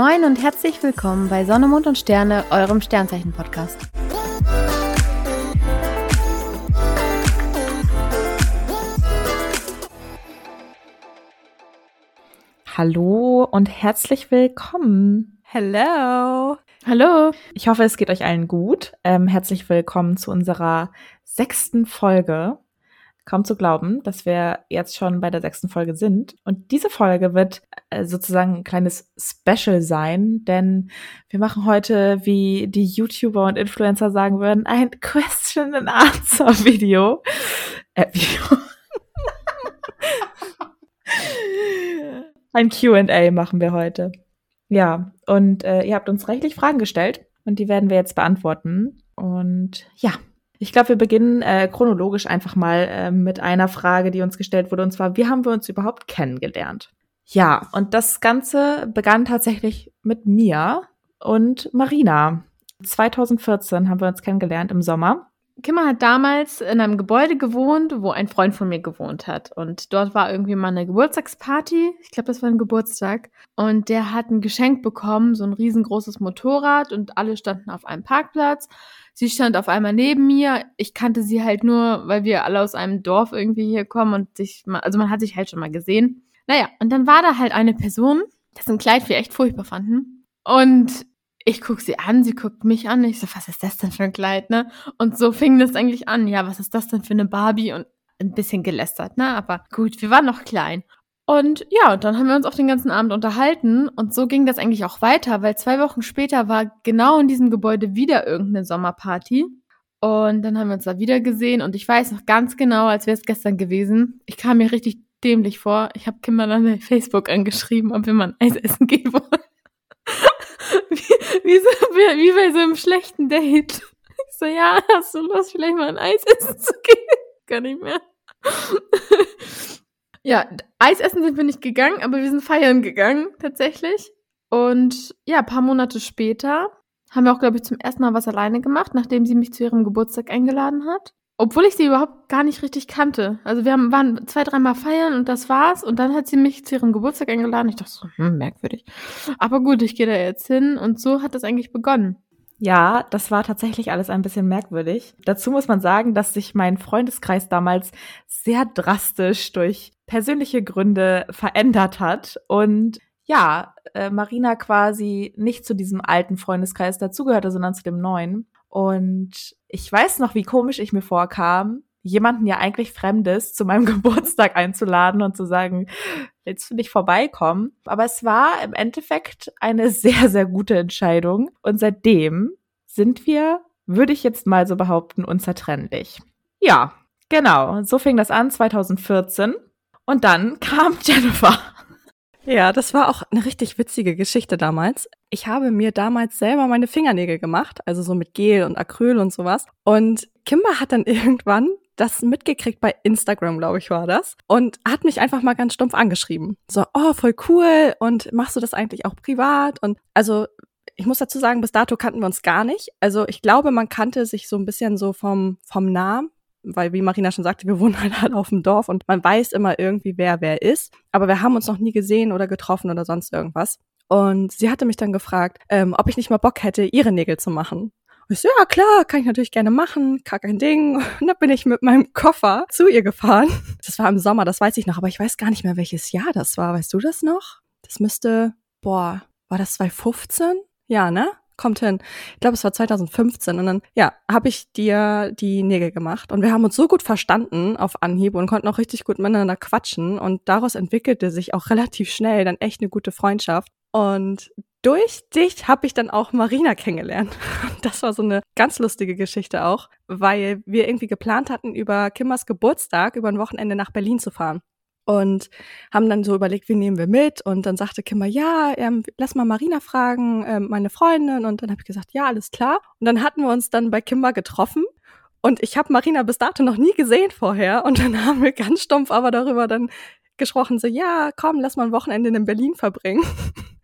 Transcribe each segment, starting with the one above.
Moin und herzlich willkommen bei Sonne, Mond und Sterne, eurem Sternzeichen-Podcast. Hallo und herzlich willkommen. Hello. Hallo. Ich hoffe, es geht euch allen gut. Ähm, herzlich willkommen zu unserer sechsten Folge kaum zu glauben, dass wir jetzt schon bei der sechsten Folge sind. Und diese Folge wird äh, sozusagen ein kleines Special sein, denn wir machen heute, wie die YouTuber und Influencer sagen würden, ein Question and Answer Video. Äh, Video. ein Q&A machen wir heute. Ja, und äh, ihr habt uns rechtlich Fragen gestellt und die werden wir jetzt beantworten. Und ja, ich glaube, wir beginnen äh, chronologisch einfach mal äh, mit einer Frage, die uns gestellt wurde, und zwar, wie haben wir uns überhaupt kennengelernt? Ja, und das Ganze begann tatsächlich mit mir und Marina. 2014 haben wir uns kennengelernt im Sommer. Kimmer hat damals in einem Gebäude gewohnt, wo ein Freund von mir gewohnt hat. Und dort war irgendwie mal eine Geburtstagsparty. Ich glaube, das war ein Geburtstag. Und der hat ein Geschenk bekommen, so ein riesengroßes Motorrad. Und alle standen auf einem Parkplatz. Sie stand auf einmal neben mir. Ich kannte sie halt nur, weil wir alle aus einem Dorf irgendwie hier kommen und sich, also man hat sich halt schon mal gesehen. Naja, und dann war da halt eine Person, dessen Kleid wir echt furchtbar fanden. Und ich guck sie an, sie guckt mich an. Ich so, was ist das denn für ein Kleid, ne? Und so fing das eigentlich an. Ja, was ist das denn für eine Barbie? Und ein bisschen gelästert, ne? Aber gut, wir waren noch klein. Und ja, und dann haben wir uns auch den ganzen Abend unterhalten und so ging das eigentlich auch weiter, weil zwei Wochen später war genau in diesem Gebäude wieder irgendeine Sommerparty. Und dann haben wir uns da wieder gesehen und ich weiß noch ganz genau, als wäre es gestern gewesen. Ich kam mir richtig dämlich vor. Ich habe Kimmer dann bei Facebook angeschrieben, ob wir mal ein Eis essen gehen wollen. wie, wie, so, wie bei so einem schlechten Date. Ich so, ja, hast du Lust, vielleicht mal ein Eis essen zu gehen? Gar nicht mehr. Ja, Eis essen sind wir nicht gegangen, aber wir sind feiern gegangen, tatsächlich. Und ja, ein paar Monate später haben wir auch, glaube ich, zum ersten Mal was alleine gemacht, nachdem sie mich zu ihrem Geburtstag eingeladen hat. Obwohl ich sie überhaupt gar nicht richtig kannte. Also wir haben, waren zwei, dreimal feiern und das war's. Und dann hat sie mich zu ihrem Geburtstag eingeladen. Ich dachte so, hm, merkwürdig. Aber gut, ich gehe da jetzt hin. Und so hat das eigentlich begonnen. Ja, das war tatsächlich alles ein bisschen merkwürdig. Dazu muss man sagen, dass sich mein Freundeskreis damals sehr drastisch durch persönliche Gründe verändert hat und ja, äh, Marina quasi nicht zu diesem alten Freundeskreis dazugehörte, sondern zu dem neuen. Und ich weiß noch, wie komisch ich mir vorkam, jemanden ja eigentlich Fremdes zu meinem Geburtstag einzuladen und zu sagen, willst du nicht vorbeikommen? Aber es war im Endeffekt eine sehr, sehr gute Entscheidung. Und seitdem sind wir, würde ich jetzt mal so behaupten, unzertrennlich. Ja, genau. So fing das an 2014. Und dann kam Jennifer. Ja, das war auch eine richtig witzige Geschichte damals. Ich habe mir damals selber meine Fingernägel gemacht, also so mit Gel und Acryl und sowas. Und Kimber hat dann irgendwann das mitgekriegt bei Instagram, glaube ich, war das. Und hat mich einfach mal ganz stumpf angeschrieben. So, oh, voll cool. Und machst du das eigentlich auch privat? Und also, ich muss dazu sagen, bis dato kannten wir uns gar nicht. Also, ich glaube, man kannte sich so ein bisschen so vom, vom Namen. Weil, wie Marina schon sagte, wir wohnen halt auf dem Dorf und man weiß immer irgendwie, wer wer ist. Aber wir haben uns noch nie gesehen oder getroffen oder sonst irgendwas. Und sie hatte mich dann gefragt, ähm, ob ich nicht mal Bock hätte, ihre Nägel zu machen. Ich so, ja klar, kann ich natürlich gerne machen, gar kein Ding. Und dann bin ich mit meinem Koffer zu ihr gefahren. Das war im Sommer, das weiß ich noch, aber ich weiß gar nicht mehr, welches Jahr das war. Weißt du das noch? Das müsste, boah, war das 2015? Ja, ne? Kommt hin. Ich glaube, es war 2015. Und dann, ja, habe ich dir die Nägel gemacht. Und wir haben uns so gut verstanden auf Anhieb und konnten auch richtig gut miteinander quatschen. Und daraus entwickelte sich auch relativ schnell dann echt eine gute Freundschaft. Und durch dich habe ich dann auch Marina kennengelernt. Das war so eine ganz lustige Geschichte auch, weil wir irgendwie geplant hatten, über Kimmers Geburtstag über ein Wochenende nach Berlin zu fahren. Und haben dann so überlegt, wie nehmen wir mit? Und dann sagte Kimmer, ja, ähm, lass mal Marina fragen, ähm, meine Freundin. Und dann habe ich gesagt, ja, alles klar. Und dann hatten wir uns dann bei Kimber getroffen. Und ich habe Marina bis dato noch nie gesehen vorher. Und dann haben wir ganz stumpf aber darüber dann gesprochen, so, ja, komm, lass mal ein Wochenende in Berlin verbringen.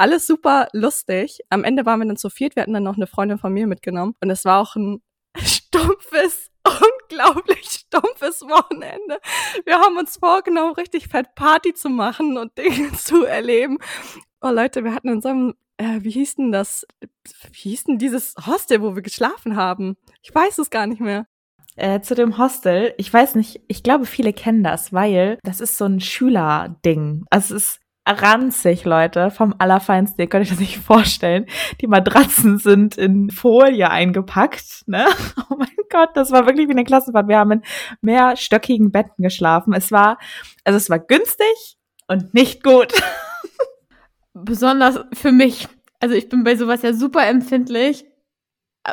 Alles super lustig. Am Ende waren wir dann zu viert. Wir hatten dann noch eine Freundin von mir mitgenommen. Und es war auch ein stumpfes unglaublich stumpfes Wochenende. Wir haben uns vorgenommen, richtig fett Party zu machen und Dinge zu erleben. Oh Leute, wir hatten in so einem, äh, wie hieß denn das, wie hieß denn dieses Hostel, wo wir geschlafen haben? Ich weiß es gar nicht mehr. Äh, zu dem Hostel, ich weiß nicht, ich glaube, viele kennen das, weil das ist so ein Schülerding. Also es ist ranzig, Leute, vom Allerfeinsten. Ihr könnt euch das nicht vorstellen. Die Matratzen sind in Folie eingepackt, ne? Oh mein Gott, das war wirklich wie eine Klassenfahrt. Wir haben in mehrstöckigen Betten geschlafen. Es war, also es war günstig und nicht gut. Besonders für mich. Also ich bin bei sowas ja super empfindlich.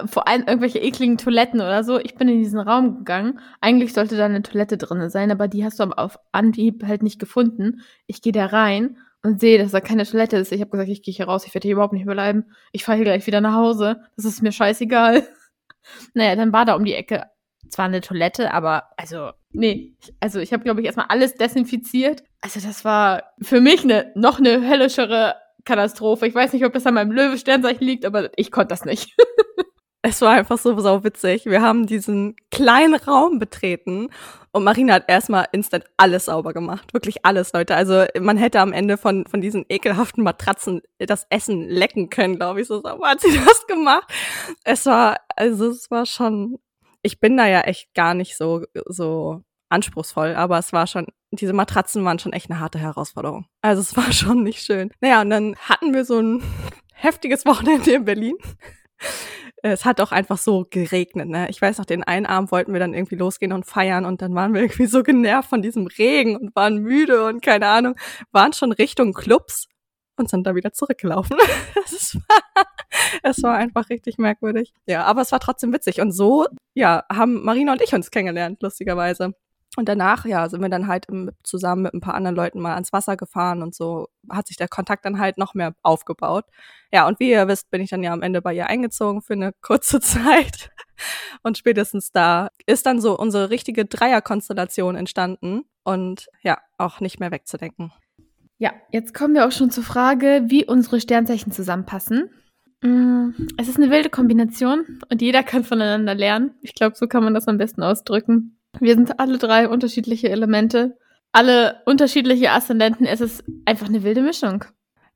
Vor allem irgendwelche ekligen Toiletten oder so. Ich bin in diesen Raum gegangen. Eigentlich sollte da eine Toilette drin sein, aber die hast du auf Anhieb halt nicht gefunden. Ich gehe da rein und sehe, dass da keine Toilette ist. Ich habe gesagt, ich gehe hier raus, ich werde hier überhaupt nicht mehr. Ich fahre hier gleich wieder nach Hause. Das ist mir scheißegal. naja, dann war da um die Ecke zwar eine Toilette, aber also, nee. Also ich habe, glaube ich, erstmal alles desinfiziert. Also das war für mich eine, noch eine höllischere Katastrophe. Ich weiß nicht, ob das an meinem Löwe-Sternzeichen liegt, aber ich konnte das nicht. Es war einfach so sau witzig. Wir haben diesen kleinen Raum betreten und Marina hat erstmal instant alles sauber gemacht. Wirklich alles, Leute. Also man hätte am Ende von, von diesen ekelhaften Matratzen das Essen lecken können, glaube ich. So sauber hat sie das gemacht. Es war, also es war schon, ich bin da ja echt gar nicht so, so anspruchsvoll, aber es war schon, diese Matratzen waren schon echt eine harte Herausforderung. Also es war schon nicht schön. Naja, und dann hatten wir so ein heftiges Wochenende in Berlin es hat auch einfach so geregnet. Ne? Ich weiß noch, den einen Abend wollten wir dann irgendwie losgehen und feiern und dann waren wir irgendwie so genervt von diesem Regen und waren müde und keine Ahnung, waren schon Richtung Clubs und sind da wieder zurückgelaufen. es, war, es war einfach richtig merkwürdig. Ja, aber es war trotzdem witzig. Und so, ja, haben Marina und ich uns kennengelernt, lustigerweise. Und danach, ja, sind wir dann halt im, zusammen mit ein paar anderen Leuten mal ans Wasser gefahren und so hat sich der Kontakt dann halt noch mehr aufgebaut. Ja, und wie ihr wisst, bin ich dann ja am Ende bei ihr eingezogen für eine kurze Zeit. Und spätestens da ist dann so unsere richtige Dreierkonstellation entstanden und ja, auch nicht mehr wegzudenken. Ja, jetzt kommen wir auch schon zur Frage, wie unsere Sternzeichen zusammenpassen. Mm, es ist eine wilde Kombination und jeder kann voneinander lernen. Ich glaube, so kann man das am besten ausdrücken. Wir sind alle drei unterschiedliche Elemente, alle unterschiedliche Aszendenten. Es ist einfach eine wilde Mischung.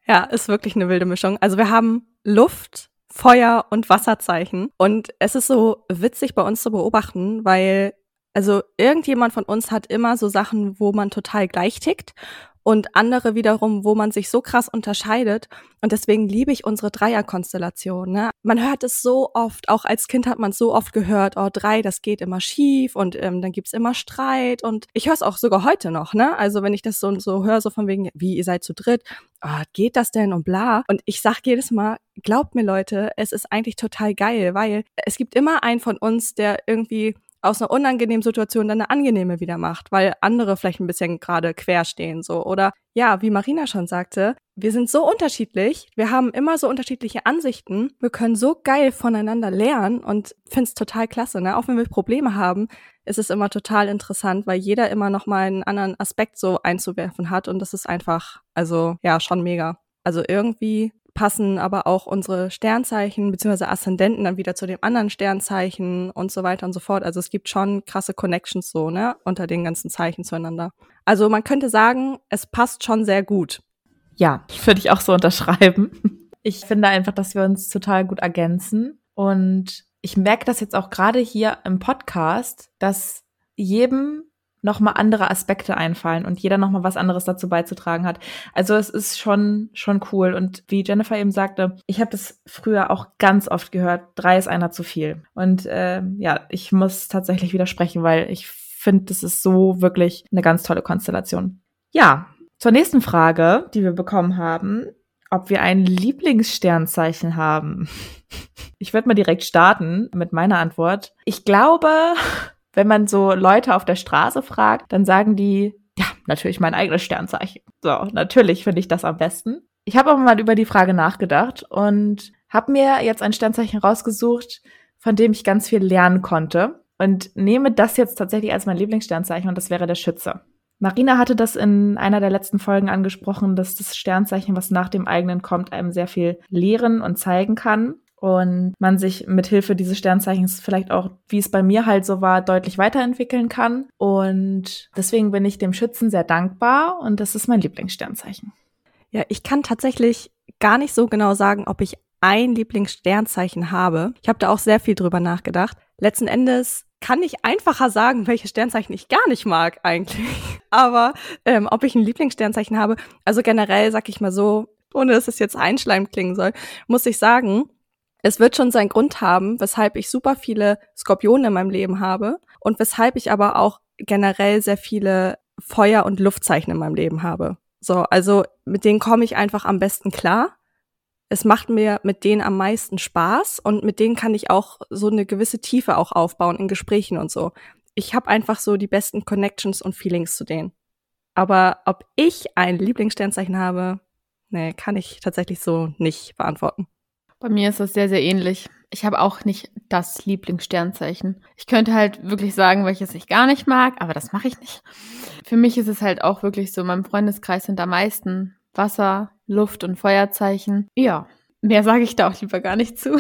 Ja, ist wirklich eine wilde Mischung. Also wir haben Luft, Feuer und Wasserzeichen. Und es ist so witzig bei uns zu beobachten, weil also irgendjemand von uns hat immer so Sachen, wo man total gleich tickt und andere wiederum, wo man sich so krass unterscheidet. Und deswegen liebe ich unsere Dreierkonstellation. Ne? Man hört es so oft, auch als Kind hat man es so oft gehört, oh, drei, das geht immer schief und ähm, dann gibt's immer Streit. Und ich höre es auch sogar heute noch, ne? Also wenn ich das so, so höre, so von wegen, wie, ihr seid zu dritt, oh, geht das denn und bla. Und ich sag jedes Mal, glaubt mir Leute, es ist eigentlich total geil, weil es gibt immer einen von uns, der irgendwie aus einer unangenehmen Situation dann eine angenehme wieder macht, weil andere vielleicht ein bisschen gerade quer stehen so oder ja, wie Marina schon sagte, wir sind so unterschiedlich, wir haben immer so unterschiedliche Ansichten, wir können so geil voneinander lernen und find's total klasse, ne? Auch wenn wir Probleme haben, ist es immer total interessant, weil jeder immer noch mal einen anderen Aspekt so einzuwerfen hat und das ist einfach also ja, schon mega. Also irgendwie passen aber auch unsere Sternzeichen bzw. Aszendenten dann wieder zu dem anderen Sternzeichen und so weiter und so fort. Also es gibt schon krasse Connections so, ne, unter den ganzen Zeichen zueinander. Also man könnte sagen, es passt schon sehr gut. Ja, würde ich auch so unterschreiben. Ich finde einfach, dass wir uns total gut ergänzen und ich merke das jetzt auch gerade hier im Podcast, dass jedem nochmal andere Aspekte einfallen und jeder nochmal was anderes dazu beizutragen hat. Also es ist schon, schon cool. Und wie Jennifer eben sagte, ich habe das früher auch ganz oft gehört, drei ist einer zu viel. Und äh, ja, ich muss tatsächlich widersprechen, weil ich finde, das ist so wirklich eine ganz tolle Konstellation. Ja, zur nächsten Frage, die wir bekommen haben, ob wir ein Lieblingssternzeichen haben. Ich werde mal direkt starten mit meiner Antwort. Ich glaube, wenn man so Leute auf der Straße fragt, dann sagen die, ja, natürlich mein eigenes Sternzeichen. So, natürlich finde ich das am besten. Ich habe aber mal über die Frage nachgedacht und habe mir jetzt ein Sternzeichen rausgesucht, von dem ich ganz viel lernen konnte und nehme das jetzt tatsächlich als mein Lieblingssternzeichen und das wäre der Schütze. Marina hatte das in einer der letzten Folgen angesprochen, dass das Sternzeichen, was nach dem eigenen kommt, einem sehr viel lehren und zeigen kann. Und man sich mit Hilfe dieses Sternzeichens vielleicht auch, wie es bei mir halt so war, deutlich weiterentwickeln kann. Und deswegen bin ich dem Schützen sehr dankbar und das ist mein Lieblingssternzeichen. Ja, ich kann tatsächlich gar nicht so genau sagen, ob ich ein Lieblingssternzeichen habe. Ich habe da auch sehr viel drüber nachgedacht. Letzten Endes kann ich einfacher sagen, welche Sternzeichen ich gar nicht mag eigentlich. Aber ähm, ob ich ein Lieblingssternzeichen habe, also generell sag ich mal so, ohne dass es jetzt einschleim klingen soll, muss ich sagen, es wird schon seinen Grund haben, weshalb ich super viele Skorpione in meinem Leben habe und weshalb ich aber auch generell sehr viele Feuer- und Luftzeichen in meinem Leben habe. So, also mit denen komme ich einfach am besten klar es macht mir mit denen am meisten Spaß und mit denen kann ich auch so eine gewisse Tiefe auch aufbauen in Gesprächen und so. Ich habe einfach so die besten Connections und Feelings zu denen. Aber ob ich ein Lieblingssternzeichen habe, nee, kann ich tatsächlich so nicht beantworten. Bei mir ist das sehr, sehr ähnlich. Ich habe auch nicht das Lieblingssternzeichen. Ich könnte halt wirklich sagen, welches ich gar nicht mag, aber das mache ich nicht. Für mich ist es halt auch wirklich so, in meinem Freundeskreis sind am meisten Wasser, Luft- und Feuerzeichen. Ja, mehr sage ich da auch lieber gar nicht zu.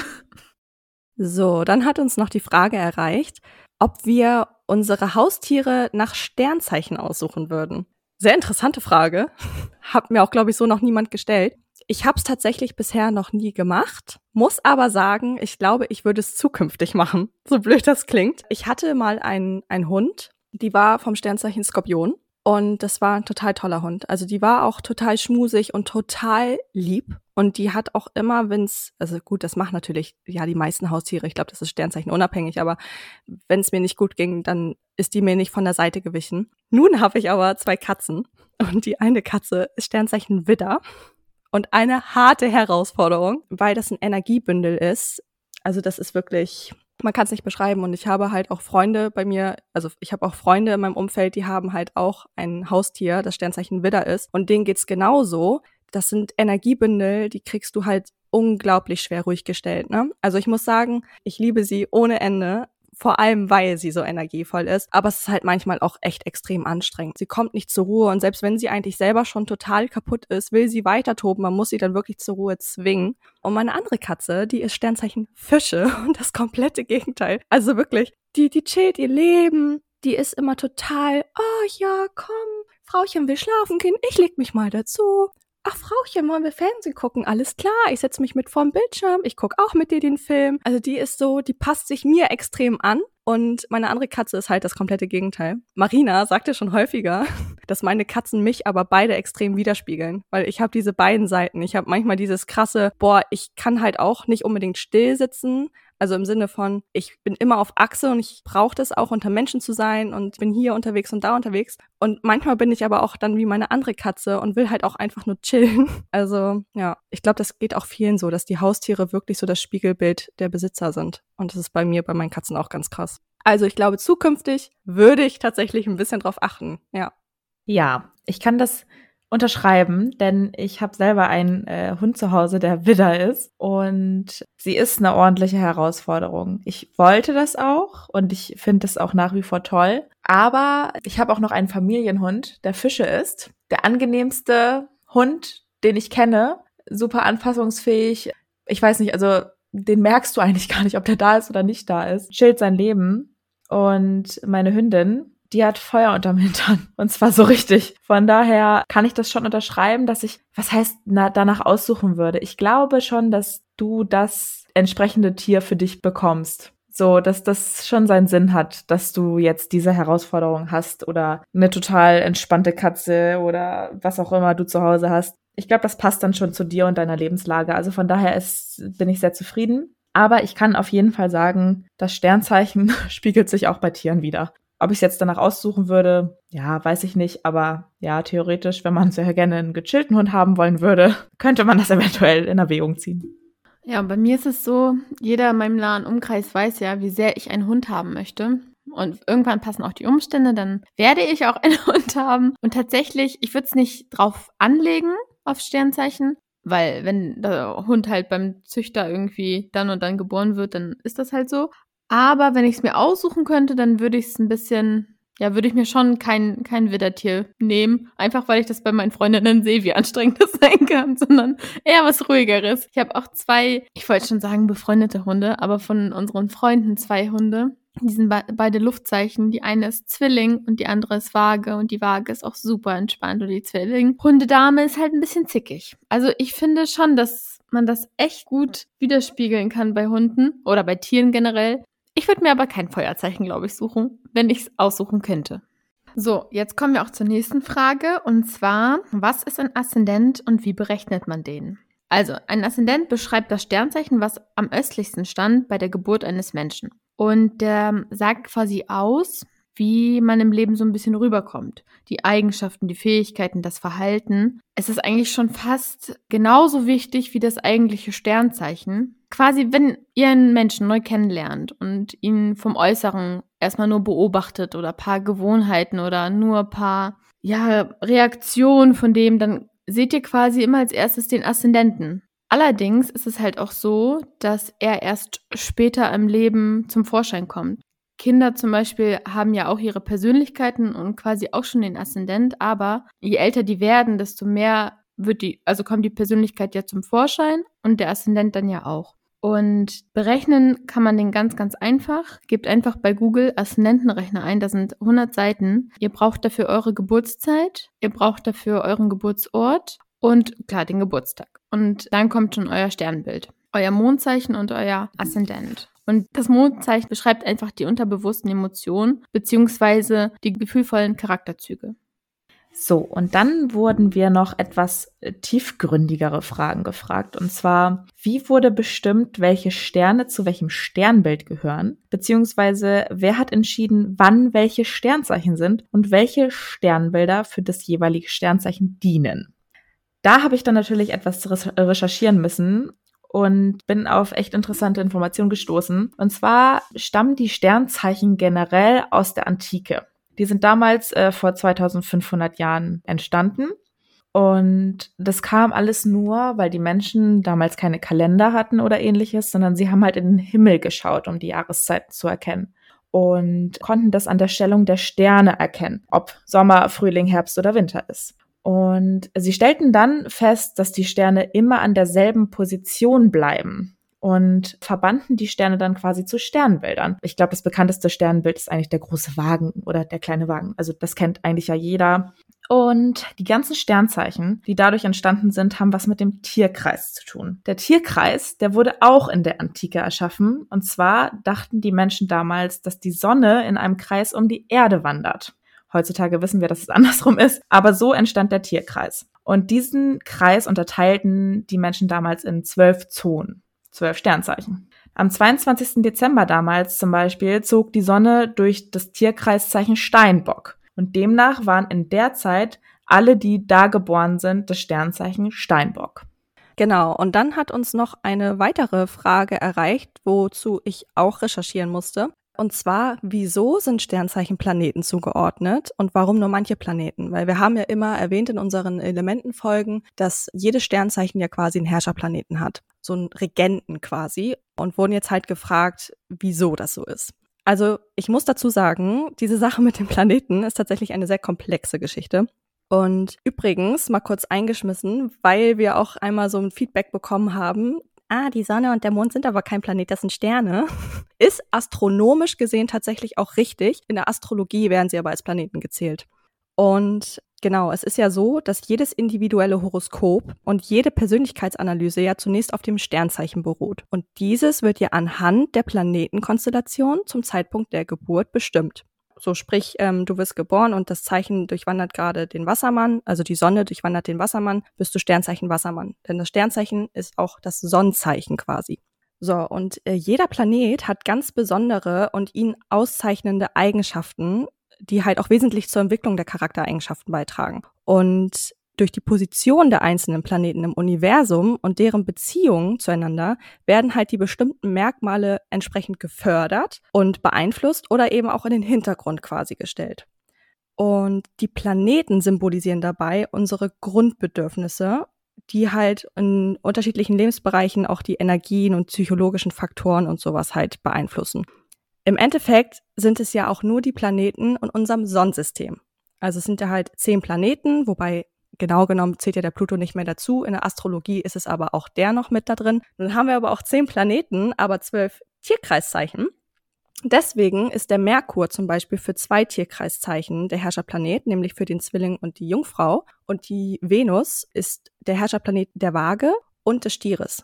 So, dann hat uns noch die Frage erreicht, ob wir unsere Haustiere nach Sternzeichen aussuchen würden. Sehr interessante Frage. Hat mir auch, glaube ich, so noch niemand gestellt. Ich habe es tatsächlich bisher noch nie gemacht, muss aber sagen, ich glaube, ich würde es zukünftig machen, so blöd das klingt. Ich hatte mal einen, einen Hund, die war vom Sternzeichen Skorpion und das war ein total toller Hund. Also die war auch total schmusig und total lieb. Und die hat auch immer, wenn's, also gut, das macht natürlich ja die meisten Haustiere. Ich glaube, das ist Sternzeichen unabhängig. Aber wenn es mir nicht gut ging, dann ist die mir nicht von der Seite gewichen. Nun habe ich aber zwei Katzen und die eine Katze ist Sternzeichen Widder und eine harte Herausforderung, weil das ein Energiebündel ist. Also das ist wirklich man kann es nicht beschreiben. Und ich habe halt auch Freunde bei mir, also ich habe auch Freunde in meinem Umfeld, die haben halt auch ein Haustier, das Sternzeichen Widder ist. Und denen geht's genauso. Das sind Energiebündel, die kriegst du halt unglaublich schwer ruhig gestellt. Ne? Also ich muss sagen, ich liebe sie ohne Ende, vor allem weil sie so energievoll ist. Aber es ist halt manchmal auch echt extrem anstrengend. Sie kommt nicht zur Ruhe und selbst wenn sie eigentlich selber schon total kaputt ist, will sie weiter toben. Man muss sie dann wirklich zur Ruhe zwingen. Und meine andere Katze, die ist Sternzeichen Fische und das komplette Gegenteil. Also wirklich, die, die chillt ihr Leben. Die ist immer total, oh ja, komm, Frauchen will schlafen gehen, ich leg mich mal dazu. Ach, Frauchen, wollen wir Fernsehen gucken? Alles klar, ich setze mich mit vorm Bildschirm, ich guck auch mit dir den Film. Also die ist so, die passt sich mir extrem an. Und meine andere Katze ist halt das komplette Gegenteil. Marina sagte schon häufiger, dass meine Katzen mich aber beide extrem widerspiegeln, weil ich habe diese beiden Seiten. Ich habe manchmal dieses krasse, boah, ich kann halt auch nicht unbedingt still sitzen, also im Sinne von, ich bin immer auf Achse und ich brauche das auch, unter Menschen zu sein und bin hier unterwegs und da unterwegs. Und manchmal bin ich aber auch dann wie meine andere Katze und will halt auch einfach nur chillen. Also ja, ich glaube, das geht auch vielen so, dass die Haustiere wirklich so das Spiegelbild der Besitzer sind. Und das ist bei mir, bei meinen Katzen auch ganz krass. Also ich glaube, zukünftig würde ich tatsächlich ein bisschen drauf achten. Ja. Ja, ich kann das unterschreiben, denn ich habe selber einen äh, Hund zu Hause, der Widder ist und sie ist eine ordentliche Herausforderung. Ich wollte das auch und ich finde das auch nach wie vor toll, aber ich habe auch noch einen Familienhund, der Fische ist, der angenehmste Hund, den ich kenne, super anfassungsfähig. Ich weiß nicht, also den merkst du eigentlich gar nicht, ob der da ist oder nicht da ist. Chillt sein Leben und meine Hündin die hat Feuer unterm Hintern. Und zwar so richtig. Von daher kann ich das schon unterschreiben, dass ich, was heißt, na, danach aussuchen würde. Ich glaube schon, dass du das entsprechende Tier für dich bekommst. So, dass das schon seinen Sinn hat, dass du jetzt diese Herausforderung hast oder eine total entspannte Katze oder was auch immer du zu Hause hast. Ich glaube, das passt dann schon zu dir und deiner Lebenslage. Also von daher ist, bin ich sehr zufrieden. Aber ich kann auf jeden Fall sagen, das Sternzeichen spiegelt sich auch bei Tieren wieder. Ob ich es jetzt danach aussuchen würde, ja, weiß ich nicht. Aber ja, theoretisch, wenn man sehr gerne einen gechillten Hund haben wollen würde, könnte man das eventuell in Erwägung ziehen. Ja, bei mir ist es so, jeder in meinem nahen Umkreis weiß ja, wie sehr ich einen Hund haben möchte. Und irgendwann passen auch die Umstände, dann werde ich auch einen Hund haben. Und tatsächlich, ich würde es nicht drauf anlegen, auf Sternzeichen, weil wenn der Hund halt beim Züchter irgendwie dann und dann geboren wird, dann ist das halt so. Aber wenn ich es mir aussuchen könnte, dann würde ich es ein bisschen, ja, würde ich mir schon kein, kein Widdertier nehmen. Einfach weil ich das bei meinen Freundinnen sehe, wie anstrengend das sein kann, sondern eher was ruhigeres. Ich habe auch zwei, ich wollte schon sagen befreundete Hunde, aber von unseren Freunden zwei Hunde. Die sind be beide Luftzeichen. Die eine ist Zwilling und die andere ist Waage. Und die Waage ist auch super entspannt. Und die Zwilling-Hundedame ist halt ein bisschen zickig. Also ich finde schon, dass man das echt gut widerspiegeln kann bei Hunden oder bei Tieren generell. Ich würde mir aber kein Feuerzeichen, glaube ich, suchen, wenn ich es aussuchen könnte. So, jetzt kommen wir auch zur nächsten Frage und zwar, was ist ein Aszendent und wie berechnet man den? Also, ein Aszendent beschreibt das Sternzeichen, was am östlichsten stand bei der Geburt eines Menschen. Und der sagt quasi aus, wie man im Leben so ein bisschen rüberkommt. Die Eigenschaften, die Fähigkeiten, das Verhalten. Es ist eigentlich schon fast genauso wichtig wie das eigentliche Sternzeichen. Quasi, wenn ihr einen Menschen neu kennenlernt und ihn vom Äußeren erstmal nur beobachtet oder paar Gewohnheiten oder nur paar, ja, Reaktionen von dem, dann seht ihr quasi immer als erstes den Aszendenten. Allerdings ist es halt auch so, dass er erst später im Leben zum Vorschein kommt. Kinder zum Beispiel haben ja auch ihre Persönlichkeiten und quasi auch schon den Aszendent, aber je älter die werden, desto mehr wird die, also kommt die Persönlichkeit ja zum Vorschein und der Aszendent dann ja auch. Und berechnen kann man den ganz, ganz einfach. Gebt einfach bei Google Aszendentenrechner ein, da sind 100 Seiten. Ihr braucht dafür eure Geburtszeit, ihr braucht dafür euren Geburtsort und klar den Geburtstag. Und dann kommt schon euer Sternbild, euer Mondzeichen und euer Aszendent. Und das Mondzeichen beschreibt einfach die unterbewussten Emotionen beziehungsweise die gefühlvollen Charakterzüge. So, und dann wurden wir noch etwas äh, tiefgründigere Fragen gefragt. Und zwar, wie wurde bestimmt, welche Sterne zu welchem Sternbild gehören? Beziehungsweise, wer hat entschieden, wann welche Sternzeichen sind und welche Sternbilder für das jeweilige Sternzeichen dienen? Da habe ich dann natürlich etwas recherchieren müssen und bin auf echt interessante Informationen gestoßen. Und zwar stammen die Sternzeichen generell aus der Antike. Die sind damals äh, vor 2500 Jahren entstanden. Und das kam alles nur, weil die Menschen damals keine Kalender hatten oder ähnliches, sondern sie haben halt in den Himmel geschaut, um die Jahreszeiten zu erkennen. Und konnten das an der Stellung der Sterne erkennen, ob Sommer, Frühling, Herbst oder Winter ist. Und sie stellten dann fest, dass die Sterne immer an derselben Position bleiben und verbanden die Sterne dann quasi zu Sternbildern. Ich glaube, das bekannteste Sternbild ist eigentlich der große Wagen oder der kleine Wagen. Also das kennt eigentlich ja jeder. Und die ganzen Sternzeichen, die dadurch entstanden sind, haben was mit dem Tierkreis zu tun. Der Tierkreis, der wurde auch in der Antike erschaffen. Und zwar dachten die Menschen damals, dass die Sonne in einem Kreis um die Erde wandert. Heutzutage wissen wir, dass es andersrum ist, aber so entstand der Tierkreis. Und diesen Kreis unterteilten die Menschen damals in zwölf Zonen, zwölf Sternzeichen. Am 22. Dezember damals zum Beispiel zog die Sonne durch das Tierkreiszeichen Steinbock. Und demnach waren in der Zeit alle, die da geboren sind, das Sternzeichen Steinbock. Genau, und dann hat uns noch eine weitere Frage erreicht, wozu ich auch recherchieren musste. Und zwar, wieso sind Sternzeichen Planeten zugeordnet und warum nur manche Planeten? Weil wir haben ja immer erwähnt in unseren Elementenfolgen, dass jedes Sternzeichen ja quasi einen Herrscherplaneten hat. So einen Regenten quasi. Und wurden jetzt halt gefragt, wieso das so ist. Also ich muss dazu sagen, diese Sache mit dem Planeten ist tatsächlich eine sehr komplexe Geschichte. Und übrigens, mal kurz eingeschmissen, weil wir auch einmal so ein Feedback bekommen haben, ah, die Sonne und der Mond sind aber kein Planet, das sind Sterne, ist astronomisch gesehen tatsächlich auch richtig. In der Astrologie werden sie aber als Planeten gezählt. Und genau, es ist ja so, dass jedes individuelle Horoskop und jede Persönlichkeitsanalyse ja zunächst auf dem Sternzeichen beruht. Und dieses wird ja anhand der Planetenkonstellation zum Zeitpunkt der Geburt bestimmt. So sprich, ähm, du wirst geboren und das Zeichen durchwandert gerade den Wassermann, also die Sonne durchwandert den Wassermann, bist du Sternzeichen Wassermann. Denn das Sternzeichen ist auch das Sonnenzeichen quasi. So, und äh, jeder Planet hat ganz besondere und ihn auszeichnende Eigenschaften, die halt auch wesentlich zur Entwicklung der Charaktereigenschaften beitragen. Und durch die Position der einzelnen Planeten im Universum und deren Beziehungen zueinander werden halt die bestimmten Merkmale entsprechend gefördert und beeinflusst oder eben auch in den Hintergrund quasi gestellt. Und die Planeten symbolisieren dabei unsere Grundbedürfnisse, die halt in unterschiedlichen Lebensbereichen auch die Energien und psychologischen Faktoren und sowas halt beeinflussen. Im Endeffekt sind es ja auch nur die Planeten in unserem Sonnensystem. Also es sind ja halt zehn Planeten, wobei genau genommen zählt ja der Pluto nicht mehr dazu. In der Astrologie ist es aber auch der noch mit da drin. Nun haben wir aber auch zehn Planeten, aber zwölf Tierkreiszeichen. Deswegen ist der Merkur zum Beispiel für zwei Tierkreiszeichen der Herrscherplanet, nämlich für den Zwilling und die Jungfrau. Und die Venus ist der Herrscherplanet der Waage und des Stieres.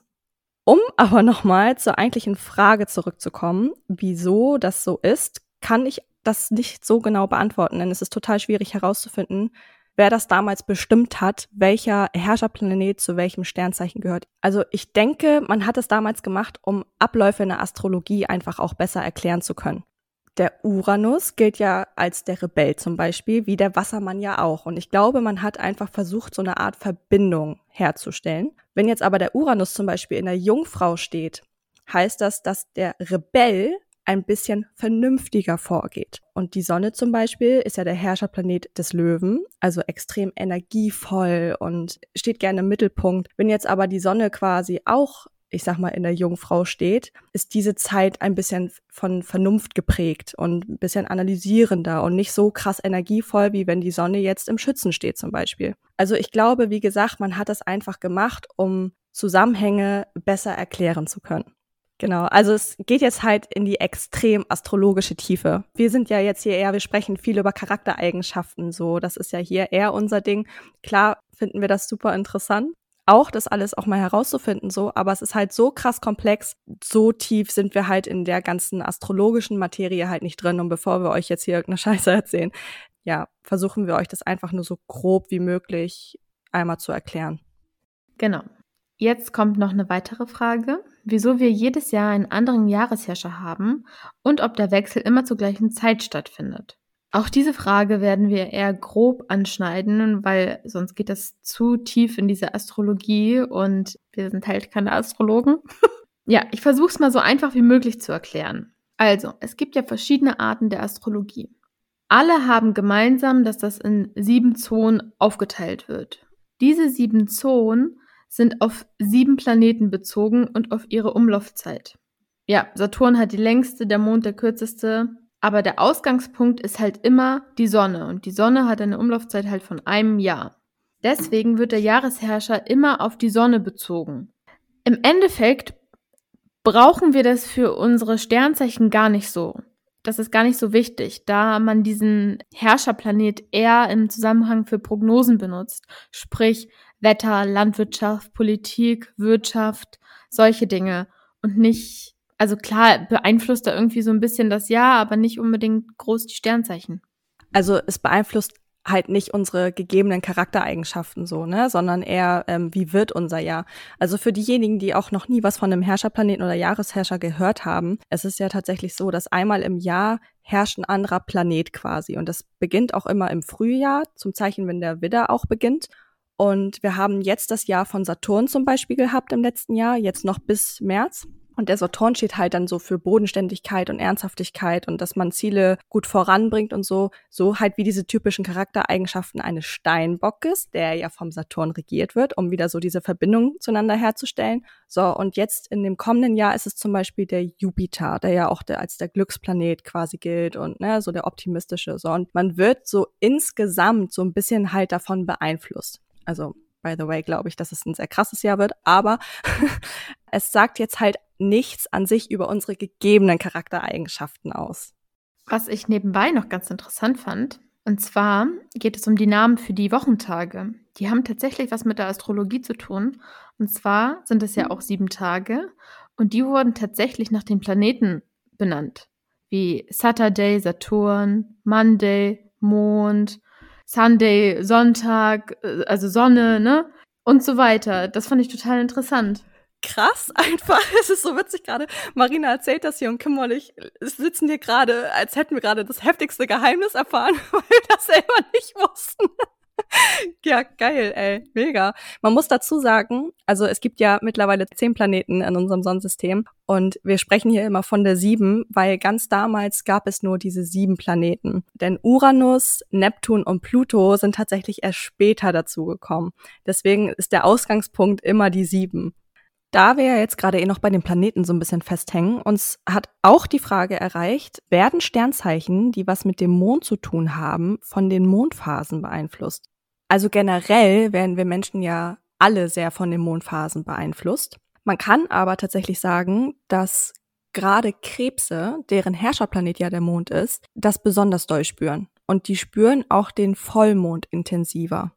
Um aber nochmal zur eigentlichen Frage zurückzukommen, wieso das so ist, kann ich das nicht so genau beantworten, denn es ist total schwierig herauszufinden, wer das damals bestimmt hat, welcher Herrscherplanet zu welchem Sternzeichen gehört. Also ich denke, man hat es damals gemacht, um Abläufe in der Astrologie einfach auch besser erklären zu können. Der Uranus gilt ja als der Rebell zum Beispiel, wie der Wassermann ja auch. Und ich glaube, man hat einfach versucht, so eine Art Verbindung herzustellen. Wenn jetzt aber der Uranus zum Beispiel in der Jungfrau steht, heißt das, dass der Rebell ein bisschen vernünftiger vorgeht. Und die Sonne zum Beispiel ist ja der Herrscherplanet des Löwen, also extrem energievoll und steht gerne im Mittelpunkt. Wenn jetzt aber die Sonne quasi auch ich sag mal, in der Jungfrau steht, ist diese Zeit ein bisschen von Vernunft geprägt und ein bisschen analysierender und nicht so krass energievoll, wie wenn die Sonne jetzt im Schützen steht zum Beispiel. Also ich glaube, wie gesagt, man hat das einfach gemacht, um Zusammenhänge besser erklären zu können. Genau, also es geht jetzt halt in die extrem astrologische Tiefe. Wir sind ja jetzt hier eher, wir sprechen viel über Charaktereigenschaften, so, das ist ja hier eher unser Ding. Klar finden wir das super interessant, auch das alles auch mal herauszufinden, so, aber es ist halt so krass komplex, so tief sind wir halt in der ganzen astrologischen Materie halt nicht drin. Und bevor wir euch jetzt hier irgendeine Scheiße erzählen, ja, versuchen wir euch das einfach nur so grob wie möglich einmal zu erklären. Genau. Jetzt kommt noch eine weitere Frage, wieso wir jedes Jahr einen anderen Jahresherrscher haben und ob der Wechsel immer zur gleichen Zeit stattfindet. Auch diese Frage werden wir eher grob anschneiden, weil sonst geht das zu tief in diese Astrologie und wir sind halt keine Astrologen. ja, ich versuche es mal so einfach wie möglich zu erklären. Also, es gibt ja verschiedene Arten der Astrologie. Alle haben gemeinsam, dass das in sieben Zonen aufgeteilt wird. Diese sieben Zonen sind auf sieben Planeten bezogen und auf ihre Umlaufzeit. Ja, Saturn hat die längste, der Mond der kürzeste, aber der Ausgangspunkt ist halt immer die Sonne und die Sonne hat eine Umlaufzeit halt von einem Jahr. Deswegen wird der Jahresherrscher immer auf die Sonne bezogen. Im Endeffekt brauchen wir das für unsere Sternzeichen gar nicht so. Das ist gar nicht so wichtig, da man diesen Herrscherplanet eher im Zusammenhang für Prognosen benutzt, sprich Wetter, Landwirtschaft, Politik, Wirtschaft, solche Dinge und nicht also klar, beeinflusst da irgendwie so ein bisschen das Jahr, aber nicht unbedingt groß die Sternzeichen. Also es beeinflusst halt nicht unsere gegebenen Charaktereigenschaften so, ne, sondern eher, ähm, wie wird unser Jahr. Also für diejenigen, die auch noch nie was von einem Herrscherplaneten oder Jahresherrscher gehört haben, es ist ja tatsächlich so, dass einmal im Jahr herrscht ein anderer Planet quasi. Und das beginnt auch immer im Frühjahr, zum Zeichen, wenn der Widder auch beginnt. Und wir haben jetzt das Jahr von Saturn zum Beispiel gehabt im letzten Jahr, jetzt noch bis März. Und der Saturn steht halt dann so für Bodenständigkeit und Ernsthaftigkeit und dass man Ziele gut voranbringt und so, so halt wie diese typischen Charaktereigenschaften eines Steinbockes, der ja vom Saturn regiert wird, um wieder so diese Verbindung zueinander herzustellen. So, und jetzt in dem kommenden Jahr ist es zum Beispiel der Jupiter, der ja auch der, als der Glücksplanet quasi gilt und ne, so der optimistische. So, und man wird so insgesamt so ein bisschen halt davon beeinflusst. Also by the way, glaube ich, dass es ein sehr krasses Jahr wird, aber es sagt jetzt halt nichts an sich über unsere gegebenen Charaktereigenschaften aus. Was ich nebenbei noch ganz interessant fand, und zwar geht es um die Namen für die Wochentage. Die haben tatsächlich was mit der Astrologie zu tun. Und zwar sind es ja auch sieben Tage und die wurden tatsächlich nach den Planeten benannt. Wie Saturday, Saturn, Monday, Mond, Sunday, Sonntag, äh, also Sonne, ne? Und so weiter. Das fand ich total interessant krass einfach. Es ist so witzig gerade. Marina erzählt das hier und Kim und ich sitzen hier gerade, als hätten wir gerade das heftigste Geheimnis erfahren, weil wir das selber nicht wussten. Ja, geil, ey. Mega. Man muss dazu sagen, also es gibt ja mittlerweile zehn Planeten in unserem Sonnensystem und wir sprechen hier immer von der sieben, weil ganz damals gab es nur diese sieben Planeten. Denn Uranus, Neptun und Pluto sind tatsächlich erst später dazugekommen. Deswegen ist der Ausgangspunkt immer die sieben. Da wir ja jetzt gerade eh noch bei den Planeten so ein bisschen festhängen, uns hat auch die Frage erreicht, werden Sternzeichen, die was mit dem Mond zu tun haben, von den Mondphasen beeinflusst? Also generell werden wir Menschen ja alle sehr von den Mondphasen beeinflusst. Man kann aber tatsächlich sagen, dass gerade Krebse, deren Herrscherplanet ja der Mond ist, das besonders doll spüren. Und die spüren auch den Vollmond intensiver.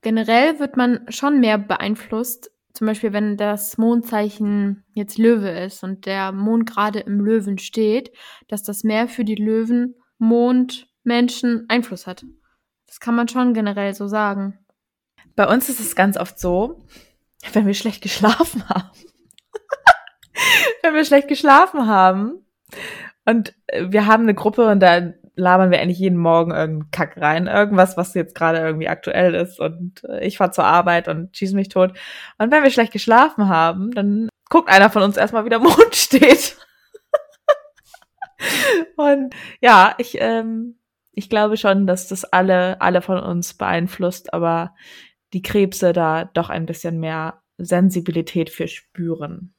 Generell wird man schon mehr beeinflusst, zum Beispiel wenn das Mondzeichen jetzt Löwe ist und der Mond gerade im Löwen steht, dass das mehr für die Löwen, Mond, Menschen Einfluss hat. Das kann man schon generell so sagen. Bei uns ist es ganz oft so, wenn wir schlecht geschlafen haben. wenn wir schlecht geschlafen haben und wir haben eine Gruppe und da labern wir eigentlich jeden Morgen irgendeinen Kack rein, irgendwas, was jetzt gerade irgendwie aktuell ist und äh, ich fahr zur Arbeit und schieße mich tot. Und wenn wir schlecht geschlafen haben, dann guckt einer von uns erstmal, wie der Mond steht. und ja, ich, ähm, ich glaube schon, dass das alle, alle von uns beeinflusst, aber die Krebse da doch ein bisschen mehr Sensibilität für spüren.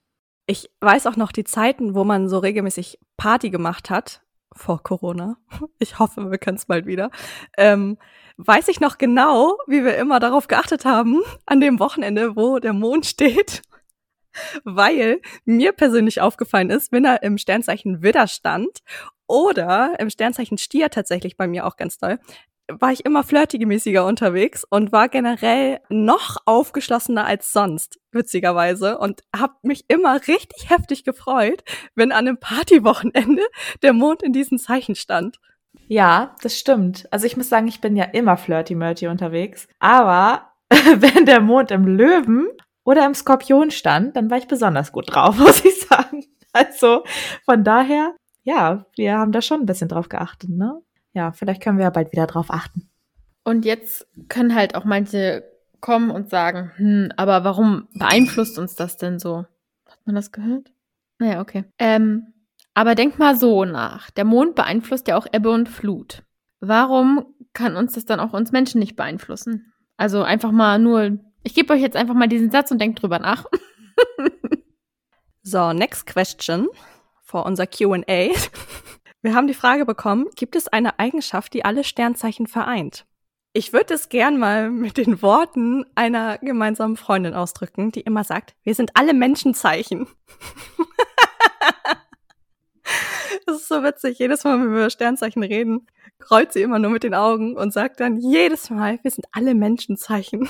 Ich weiß auch noch die Zeiten, wo man so regelmäßig Party gemacht hat vor Corona. Ich hoffe, wir können es bald wieder. Ähm, weiß ich noch genau, wie wir immer darauf geachtet haben, an dem Wochenende, wo der Mond steht. Weil mir persönlich aufgefallen ist, wenn er im Sternzeichen Widder stand oder im Sternzeichen Stier tatsächlich bei mir auch ganz toll, war ich immer flirtigemäßiger unterwegs und war generell noch aufgeschlossener als sonst, witzigerweise. Und habe mich immer richtig heftig gefreut, wenn an einem Partywochenende der Mond in diesen Zeichen stand. Ja, das stimmt. Also ich muss sagen, ich bin ja immer flirty-murty unterwegs. Aber wenn der Mond im Löwen oder im Skorpion stand, dann war ich besonders gut drauf, muss ich sagen. Also von daher, ja, wir haben da schon ein bisschen drauf geachtet, ne? ja, vielleicht können wir ja bald wieder drauf achten. Und jetzt können halt auch manche kommen und sagen, hm, aber warum beeinflusst uns das denn so? Hat man das gehört? Naja, okay. Ähm, aber denk mal so nach. Der Mond beeinflusst ja auch Ebbe und Flut. Warum kann uns das dann auch uns Menschen nicht beeinflussen? Also einfach mal nur, ich gebe euch jetzt einfach mal diesen Satz und denkt drüber nach. so, next question for unser QA. Wir haben die Frage bekommen, gibt es eine Eigenschaft, die alle Sternzeichen vereint? Ich würde es gern mal mit den Worten einer gemeinsamen Freundin ausdrücken, die immer sagt, wir sind alle Menschenzeichen. das ist so witzig. Jedes Mal, wenn wir über Sternzeichen reden, kreuzt sie immer nur mit den Augen und sagt dann jedes Mal, wir sind alle Menschenzeichen.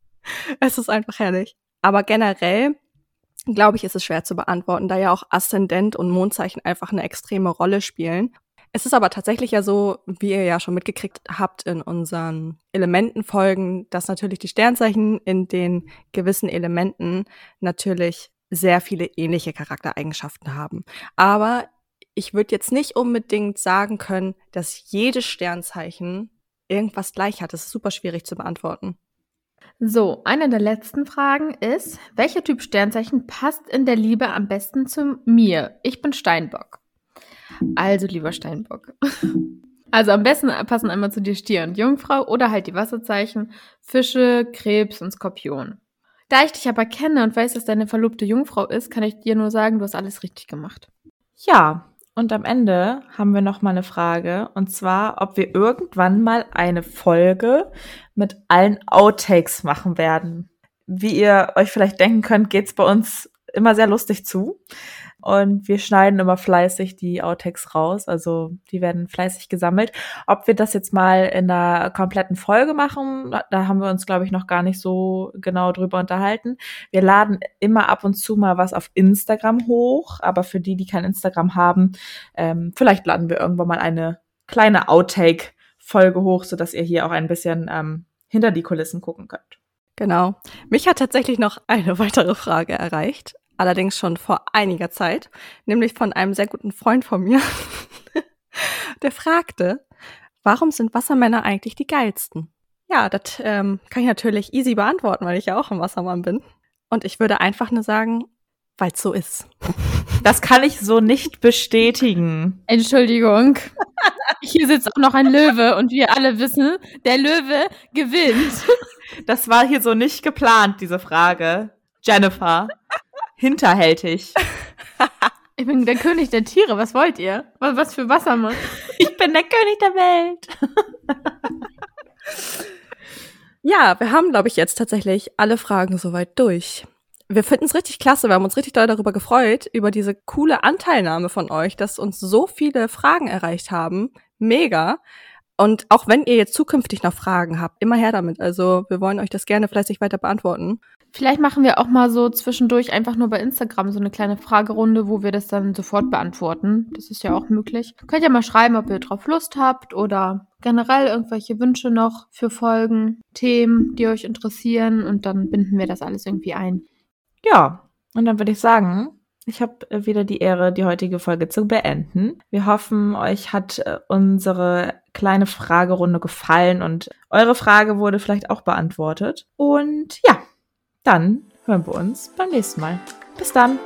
es ist einfach herrlich. Aber generell glaube ich, ist es schwer zu beantworten, da ja auch Aszendent und Mondzeichen einfach eine extreme Rolle spielen. Es ist aber tatsächlich ja so, wie ihr ja schon mitgekriegt habt in unseren Elementenfolgen, dass natürlich die Sternzeichen in den gewissen Elementen natürlich sehr viele ähnliche Charaktereigenschaften haben. Aber ich würde jetzt nicht unbedingt sagen können, dass jedes Sternzeichen irgendwas gleich hat. Das ist super schwierig zu beantworten. So, eine der letzten Fragen ist, welcher Typ Sternzeichen passt in der Liebe am besten zu mir? Ich bin Steinbock. Also, lieber Steinbock. Also am besten passen einmal zu dir Stier und Jungfrau oder halt die Wasserzeichen Fische, Krebs und Skorpion. Da ich dich aber kenne und weiß, dass deine verlobte Jungfrau ist, kann ich dir nur sagen, du hast alles richtig gemacht. Ja, und am Ende haben wir noch mal eine Frage und zwar, ob wir irgendwann mal eine Folge mit allen Outtakes machen werden. Wie ihr euch vielleicht denken könnt, geht's bei uns immer sehr lustig zu. Und wir schneiden immer fleißig die Outtakes raus. Also die werden fleißig gesammelt. Ob wir das jetzt mal in einer kompletten Folge machen, da haben wir uns, glaube ich, noch gar nicht so genau drüber unterhalten. Wir laden immer ab und zu mal was auf Instagram hoch. Aber für die, die kein Instagram haben, ähm, vielleicht laden wir irgendwann mal eine kleine Outtake-Folge hoch, sodass ihr hier auch ein bisschen ähm, hinter die Kulissen gucken könnt. Genau. Mich hat tatsächlich noch eine weitere Frage erreicht allerdings schon vor einiger Zeit, nämlich von einem sehr guten Freund von mir. Der fragte, warum sind Wassermänner eigentlich die geilsten? Ja, das ähm, kann ich natürlich easy beantworten, weil ich ja auch ein Wassermann bin. Und ich würde einfach nur sagen, weil es so ist. Das kann ich so nicht bestätigen. Entschuldigung. Hier sitzt auch noch ein Löwe und wir alle wissen, der Löwe gewinnt. Das war hier so nicht geplant, diese Frage. Jennifer. Hinterhältig. Ich bin der König der Tiere. Was wollt ihr? Was, was für Wassermann? Ich bin der König der Welt. Ja, wir haben, glaube ich, jetzt tatsächlich alle Fragen soweit durch. Wir finden es richtig klasse. Wir haben uns richtig doll darüber gefreut, über diese coole Anteilnahme von euch, dass uns so viele Fragen erreicht haben. Mega. Und auch wenn ihr jetzt zukünftig noch Fragen habt, immer her damit. Also wir wollen euch das gerne fleißig weiter beantworten. Vielleicht machen wir auch mal so zwischendurch einfach nur bei Instagram so eine kleine Fragerunde, wo wir das dann sofort beantworten. Das ist ja auch möglich. Könnt ihr mal schreiben, ob ihr drauf Lust habt oder generell irgendwelche Wünsche noch für Folgen, Themen, die euch interessieren und dann binden wir das alles irgendwie ein. Ja, und dann würde ich sagen, ich habe wieder die Ehre, die heutige Folge zu beenden. Wir hoffen, euch hat äh, unsere kleine Fragerunde gefallen und eure Frage wurde vielleicht auch beantwortet. Und ja, dann hören wir uns beim nächsten Mal. Bis dann.